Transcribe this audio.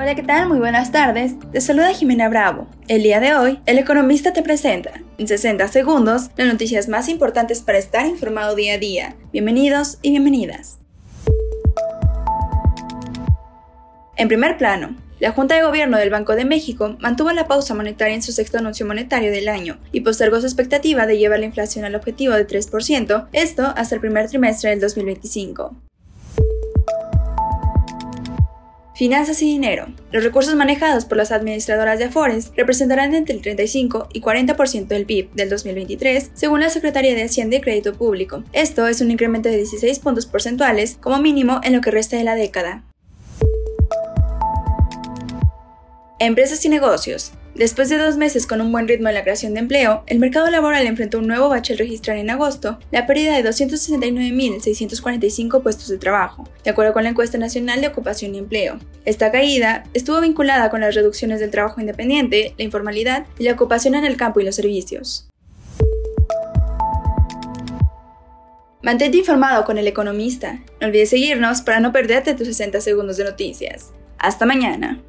Hola, ¿qué tal? Muy buenas tardes. Te saluda Jimena Bravo. El día de hoy, El Economista te presenta, en 60 segundos, las noticias más importantes para estar informado día a día. Bienvenidos y bienvenidas. En primer plano, la Junta de Gobierno del Banco de México mantuvo la pausa monetaria en su sexto anuncio monetario del año y postergó su expectativa de llevar la inflación al objetivo de 3%, esto hasta el primer trimestre del 2025. Finanzas y dinero. Los recursos manejados por las administradoras de Afores representarán entre el 35 y 40% del PIB del 2023, según la Secretaría de Hacienda y Crédito Público. Esto es un incremento de 16 puntos porcentuales como mínimo en lo que resta de la década. Empresas y negocios. Después de dos meses con un buen ritmo en la creación de empleo, el mercado laboral enfrentó un nuevo bache al registrar en agosto la pérdida de 269.645 puestos de trabajo, de acuerdo con la encuesta nacional de ocupación y empleo. Esta caída estuvo vinculada con las reducciones del trabajo independiente, la informalidad y la ocupación en el campo y los servicios. Mantente informado con el economista. No olvides seguirnos para no perderte tus 60 segundos de noticias. Hasta mañana.